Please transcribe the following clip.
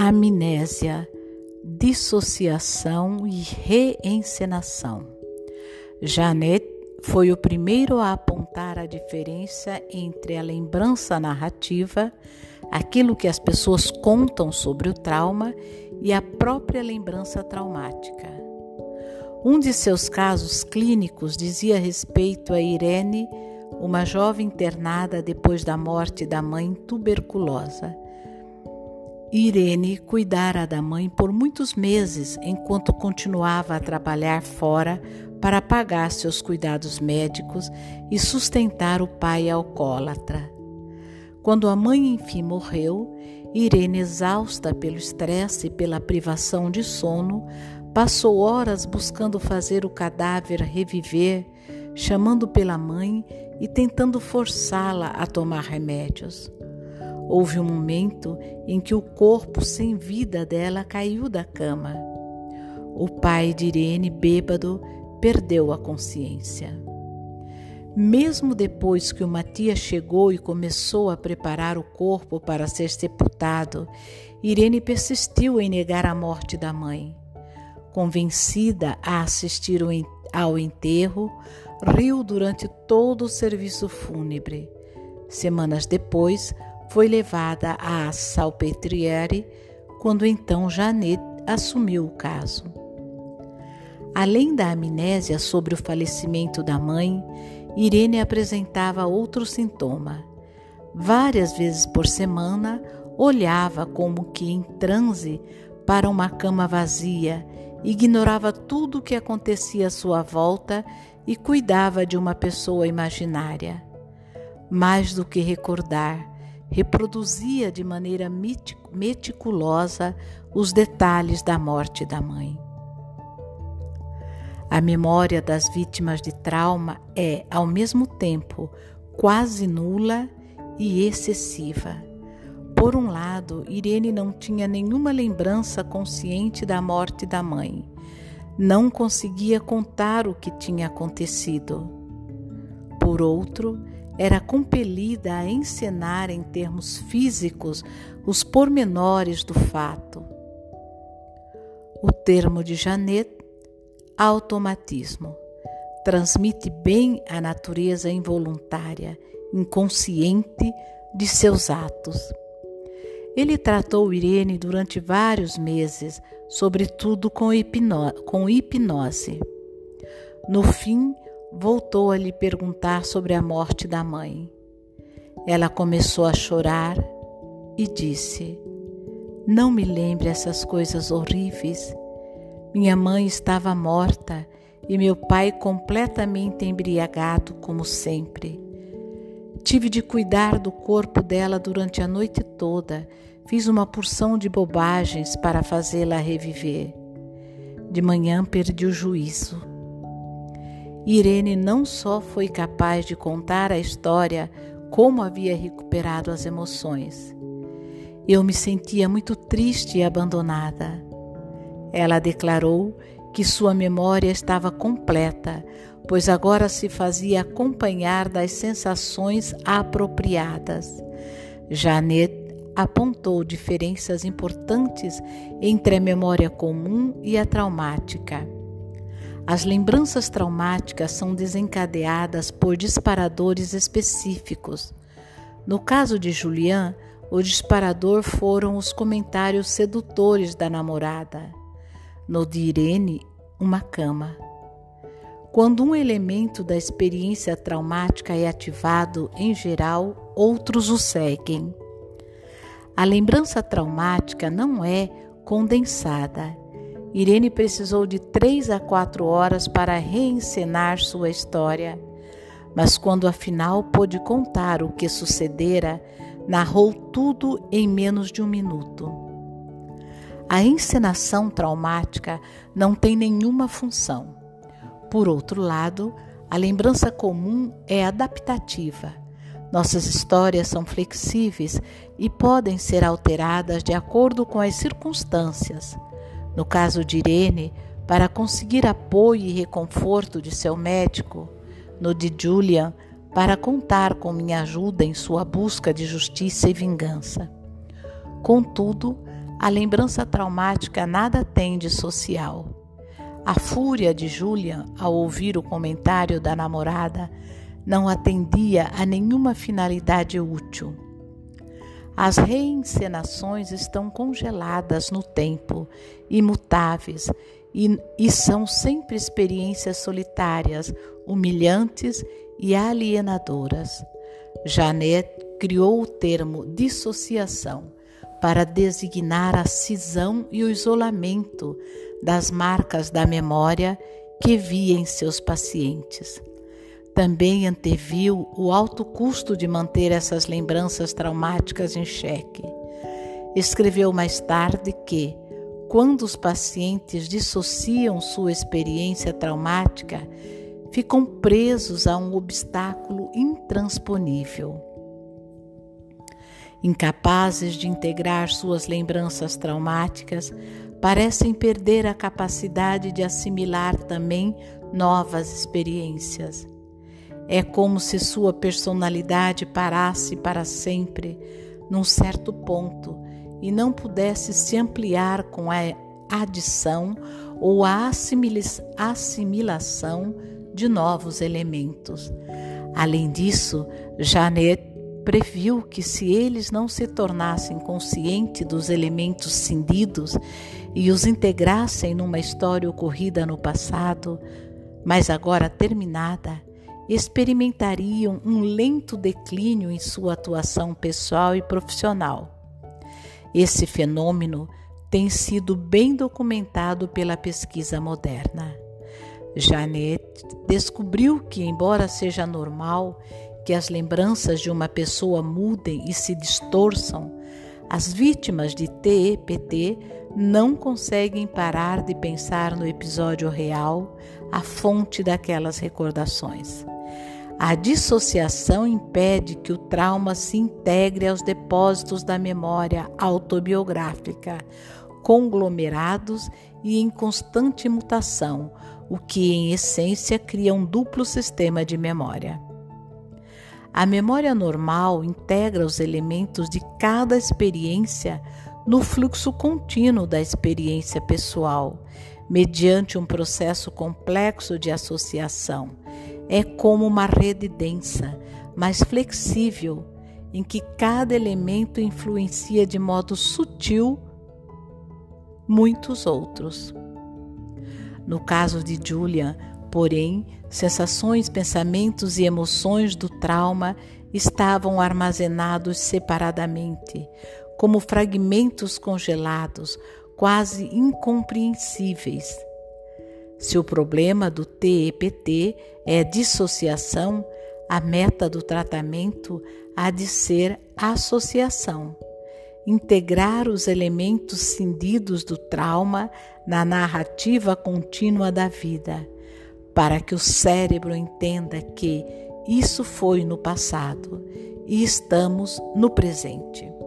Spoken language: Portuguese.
amnésia, dissociação e reencenação. Janet foi o primeiro a apontar a diferença entre a lembrança narrativa, aquilo que as pessoas contam sobre o trauma, e a própria lembrança traumática. Um de seus casos clínicos dizia respeito a Irene, uma jovem internada depois da morte da mãe tuberculosa. Irene cuidara da mãe por muitos meses enquanto continuava a trabalhar fora para pagar seus cuidados médicos e sustentar o pai alcoólatra. Quando a mãe enfim morreu, Irene, exausta pelo estresse e pela privação de sono, passou horas buscando fazer o cadáver reviver, chamando pela mãe e tentando forçá-la a tomar remédios. Houve um momento em que o corpo sem vida dela caiu da cama. O pai de Irene, bêbado, perdeu a consciência. Mesmo depois que o Matias chegou e começou a preparar o corpo para ser sepultado, Irene persistiu em negar a morte da mãe. Convencida a assistir ao enterro, riu durante todo o serviço fúnebre. Semanas depois, foi levada à Salpetriere, quando então Janet assumiu o caso. Além da amnésia sobre o falecimento da mãe, Irene apresentava outro sintoma. Várias vezes por semana, olhava como que em transe para uma cama vazia, ignorava tudo o que acontecia à sua volta e cuidava de uma pessoa imaginária. Mais do que recordar, reproduzia de maneira meticulosa os detalhes da morte da mãe. A memória das vítimas de trauma é, ao mesmo tempo, quase nula e excessiva. Por um lado, Irene não tinha nenhuma lembrança consciente da morte da mãe. Não conseguia contar o que tinha acontecido. Por outro, era compelida a encenar em termos físicos os pormenores do fato. O termo de Janet, automatismo, transmite bem a natureza involuntária, inconsciente de seus atos. Ele tratou Irene durante vários meses, sobretudo com, hipno com hipnose. No fim, voltou a lhe perguntar sobre a morte da mãe. Ela começou a chorar e disse: Não me lembre essas coisas horríveis. Minha mãe estava morta e meu pai completamente embriagado, como sempre. Tive de cuidar do corpo dela durante a noite toda. Fiz uma porção de bobagens para fazê-la reviver. De manhã perdi o juízo. Irene não só foi capaz de contar a história, como havia recuperado as emoções. Eu me sentia muito triste e abandonada. Ela declarou que sua memória estava completa, pois agora se fazia acompanhar das sensações apropriadas. Janet apontou diferenças importantes entre a memória comum e a traumática. As lembranças traumáticas são desencadeadas por disparadores específicos. No caso de Julian, o disparador foram os comentários sedutores da namorada. No de Irene, uma cama. Quando um elemento da experiência traumática é ativado, em geral, outros o seguem. A lembrança traumática não é condensada, Irene precisou de três a quatro horas para reencenar sua história, mas quando afinal pôde contar o que sucedera, narrou tudo em menos de um minuto. A encenação traumática não tem nenhuma função. Por outro lado, a lembrança comum é adaptativa. Nossas histórias são flexíveis e podem ser alteradas de acordo com as circunstâncias. No caso de Irene, para conseguir apoio e reconforto de seu médico. No de Julian, para contar com minha ajuda em sua busca de justiça e vingança. Contudo, A lembrança traumática nada tem de social. A fúria de Julian ao ouvir o comentário da namorada não atendia a nenhuma finalidade útil. As reencenações estão congeladas no tempo, imutáveis, e, e são sempre experiências solitárias, humilhantes e alienadoras. Janet criou o termo dissociação para designar a cisão e o isolamento das marcas da memória que via em seus pacientes. Também anteviu o alto custo de manter essas lembranças traumáticas em xeque. Escreveu mais tarde que, quando os pacientes dissociam sua experiência traumática, ficam presos a um obstáculo intransponível. Incapazes de integrar suas lembranças traumáticas, parecem perder a capacidade de assimilar também novas experiências. É como se sua personalidade parasse para sempre num certo ponto e não pudesse se ampliar com a adição ou a assimilação de novos elementos. Além disso, Janet previu que se eles não se tornassem conscientes dos elementos cindidos e os integrassem numa história ocorrida no passado, mas agora terminada, experimentariam um lento declínio em sua atuação pessoal e profissional. Esse fenômeno tem sido bem documentado pela pesquisa moderna. Janet descobriu que, embora seja normal que as lembranças de uma pessoa mudem e se distorçam, as vítimas de TEPT não conseguem parar de pensar no episódio real, a fonte daquelas recordações. A dissociação impede que o trauma se integre aos depósitos da memória autobiográfica, conglomerados e em constante mutação, o que, em essência, cria um duplo sistema de memória. A memória normal integra os elementos de cada experiência no fluxo contínuo da experiência pessoal, mediante um processo complexo de associação é como uma rede densa, mas flexível, em que cada elemento influencia de modo sutil muitos outros. No caso de Julian, porém, sensações, pensamentos e emoções do trauma estavam armazenados separadamente, como fragmentos congelados, quase incompreensíveis se o problema do TEPT é dissociação, a meta do tratamento há de ser associação. Integrar os elementos cindidos do trauma na narrativa contínua da vida, para que o cérebro entenda que isso foi no passado e estamos no presente.